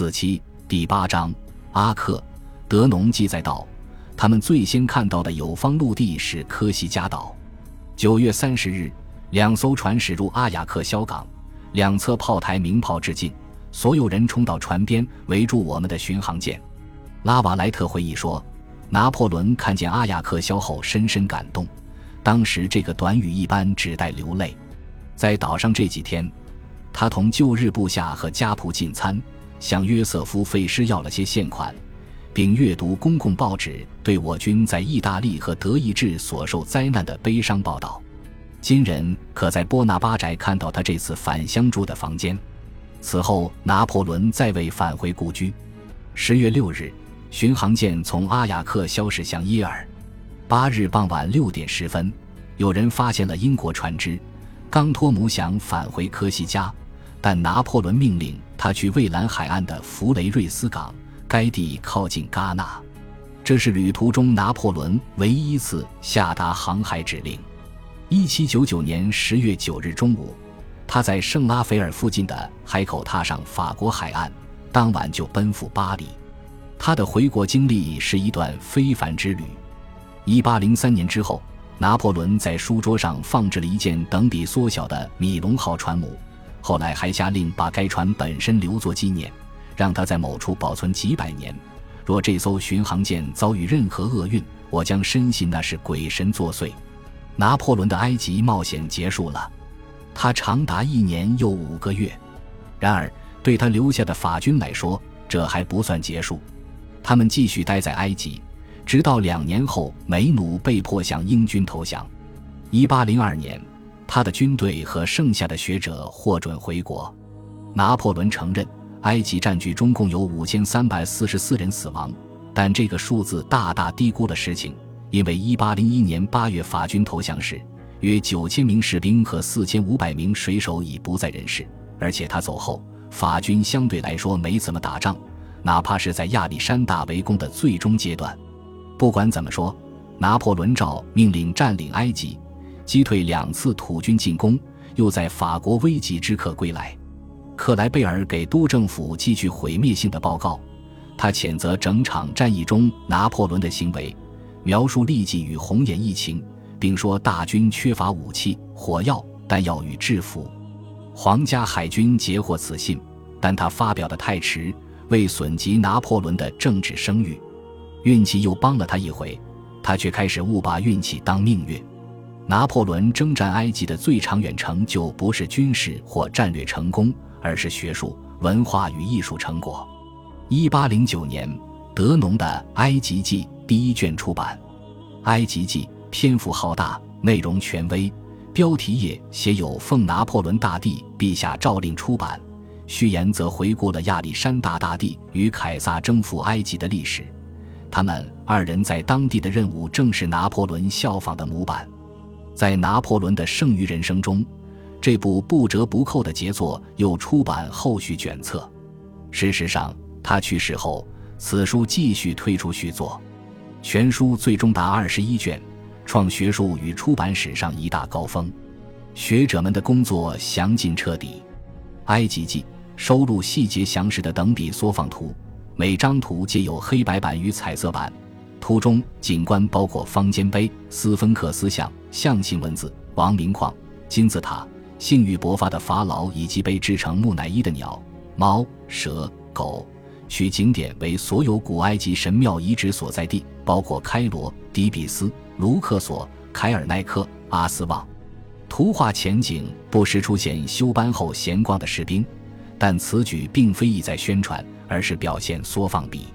四七第八章，阿克德农记载道，他们最先看到的有方陆地是科西嘉岛。九月三十日，两艘船驶入阿雅克肖港，两侧炮台鸣炮致敬，所有人冲到船边围住我们的巡航舰。拉瓦莱特回忆说，拿破仑看见阿雅克肖后深深感动，当时这个短语一般只带流泪。在岛上这几天，他同旧日部下和家仆进餐。向约瑟夫·费施要了些现款，并阅读公共报纸对我军在意大利和德意志所受灾难的悲伤报道。今人可在波拿巴宅看到他这次返乡住的房间。此后，拿破仑再未返回故居。十月六日，巡航舰从阿雅克消驶向耶尔。八日傍晚六点十分，有人发现了英国船只，冈托姆想返回科西嘉。但拿破仑命令他去蔚蓝海岸的弗雷瑞斯港，该地靠近戛纳。这是旅途中拿破仑唯一一次下达航海指令。一七九九年十月九日中午，他在圣拉斐尔附近的海口踏上法国海岸，当晚就奔赴巴黎。他的回国经历是一段非凡之旅。一八零三年之后，拿破仑在书桌上放置了一件等比缩小的米龙号船母。后来还下令把该船本身留作纪念，让它在某处保存几百年。若这艘巡航舰遭遇任何厄运，我将深信那是鬼神作祟。拿破仑的埃及冒险结束了，他长达一年又五个月。然而，对他留下的法军来说，这还不算结束。他们继续待在埃及，直到两年后，梅努被迫向英军投降。一八零二年。他的军队和剩下的学者获准回国。拿破仑承认，埃及战局中共有五千三百四十四人死亡，但这个数字大大低估了实情。因为一八零一年八月法军投降时，约九千名士兵和四千五百名水手已不在人世，而且他走后，法军相对来说没怎么打仗，哪怕是在亚历山大围攻的最终阶段。不管怎么说，拿破仑照命令占领埃及。击退两次土军进攻，又在法国危急之刻归来。克莱贝尔给督政府寄去毁灭性的报告，他谴责整场战役中拿破仑的行为，描述痢疾与红眼疫情，并说大军缺乏武器、火药、弹药与制服。皇家海军截获此信，但他发表的太迟，未损及拿破仑的政治声誉。运气又帮了他一回，他却开始误把运气当命运。拿破仑征战埃及的最长远成就，不是军事或战略成功，而是学术、文化与艺术成果。一八零九年，德农的《埃及记》第一卷出版，《埃及记》篇幅浩大，内容权威，标题页写有奉拿破仑大帝陛下诏令出版，序言则回顾了亚历山大大帝与凯撒征服埃及的历史。他们二人在当地的任务，正是拿破仑效仿的模板。在拿破仑的剩余人生中，这部不折不扣的杰作又出版后续卷册。事实上，他去世后，此书继续推出续作，全书最终达二十一卷，创学术与出版史上一大高峰。学者们的工作详尽彻底，《埃及记》收录细节详实的等比缩放图，每张图皆有黑白版与彩色版。图中景观包括方尖碑、斯芬克斯像、象形文字、王明矿、金字塔、性欲勃发的法老以及被制成木乃伊的鸟、猫、蛇、狗。取景点为所有古埃及神庙遗址所在地，包括开罗、底比斯、卢克索、凯尔奈克、阿斯旺。图画前景不时出现休班后闲逛的士兵，但此举并非意在宣传，而是表现缩放比。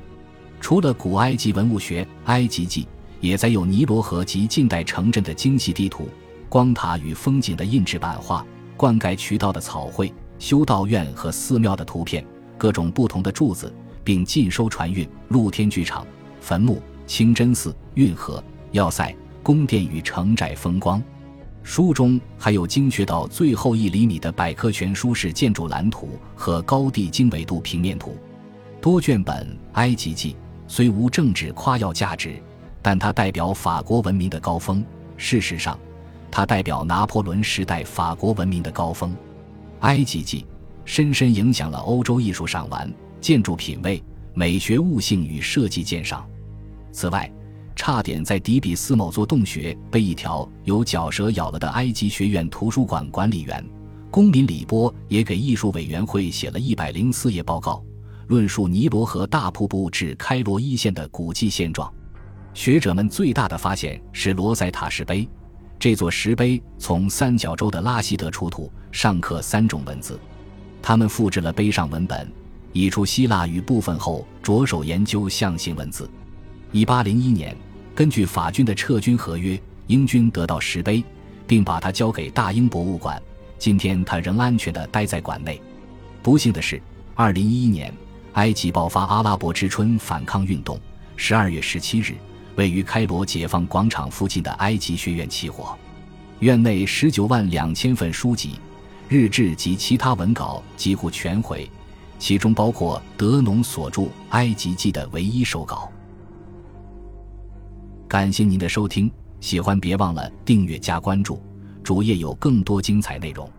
除了古埃及文物学，《埃及记》也载有尼罗河及近代城镇的精细地图、光塔与风景的印制版画、灌溉渠道的草绘、修道院和寺庙的图片、各种不同的柱子，并尽收船运、露天剧场、坟墓、清真寺、运河、要塞、宫殿与城寨风光。书中还有精确到最后一厘米的百科全书式建筑蓝图和高地经纬度平面图。多卷本《埃及记》。虽无政治夸耀价值，但它代表法国文明的高峰。事实上，它代表拿破仑时代法国文明的高峰。《埃及记》深深影响了欧洲艺术赏玩、建筑品位、美学悟性与设计鉴赏。此外，差点在底比斯某座洞穴被一条有角蛇咬了的埃及学院图书馆管理员公民李波也给艺术委员会写了一百零四页报告，论述尼罗河大瀑布至开罗一线的古迹现状。学者们最大的发现是罗塞塔石碑，这座石碑从三角洲的拉希德出土，上刻三种文字。他们复制了碑上文本，移出希腊语部分后，着手研究象形文字。一八零一年，根据法军的撤军合约，英军得到石碑，并把它交给大英博物馆。今天，它仍安全地待在馆内。不幸的是，二零一一年，埃及爆发阿拉伯之春反抗运动。十二月十七日，位于开罗解放广场附近的埃及学院起火，院内十九万两千份书籍、日志及其他文稿几乎全毁，其中包括德农所著《埃及记》的唯一手稿。感谢您的收听，喜欢别忘了订阅加关注，主页有更多精彩内容。